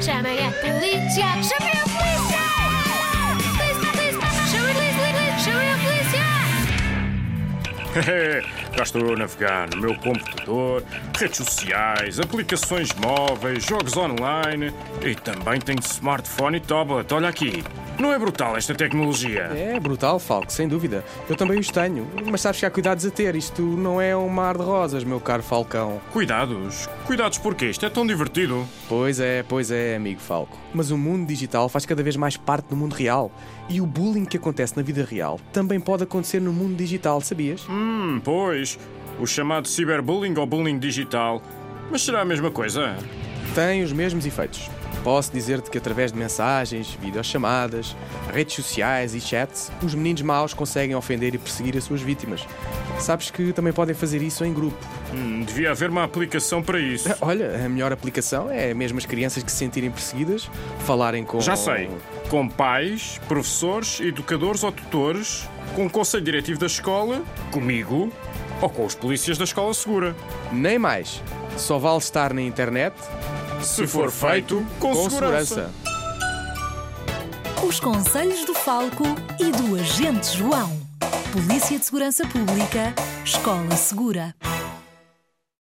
Chamem a polícia! Chamem a polícia! Polícia, a polícia! Cá estou a navegar no meu computador, redes sociais, aplicações móveis, jogos online e também tenho smartphone e tablet. Olha aqui. Não é brutal esta tecnologia? É brutal, Falco, sem dúvida. Eu também os tenho, mas sabes que há cuidados a ter. Isto não é um mar de rosas, meu caro Falcão. Cuidados? Cuidados porquê? Isto é tão divertido. Pois é, pois é, amigo Falco. Mas o mundo digital faz cada vez mais parte do mundo real. E o bullying que acontece na vida real também pode acontecer no mundo digital, sabias? Hum, pois. O chamado ciberbullying ou bullying digital. Mas será a mesma coisa? Tem os mesmos efeitos. Posso dizer-te que através de mensagens, videochamadas, redes sociais e chats, os meninos maus conseguem ofender e perseguir as suas vítimas. Sabes que também podem fazer isso em grupo. Hum, devia haver uma aplicação para isso. Olha, a melhor aplicação é mesmo as crianças que se sentirem perseguidas falarem com. Já sei. Com pais, professores, educadores ou tutores, com o conselho diretivo da escola, comigo ou com os polícias da escola segura. Nem mais. Só vale estar na internet Se for feito com, com segurança. segurança. Os conselhos do Falco e do Agente João. Polícia de Segurança Pública, Escola Segura.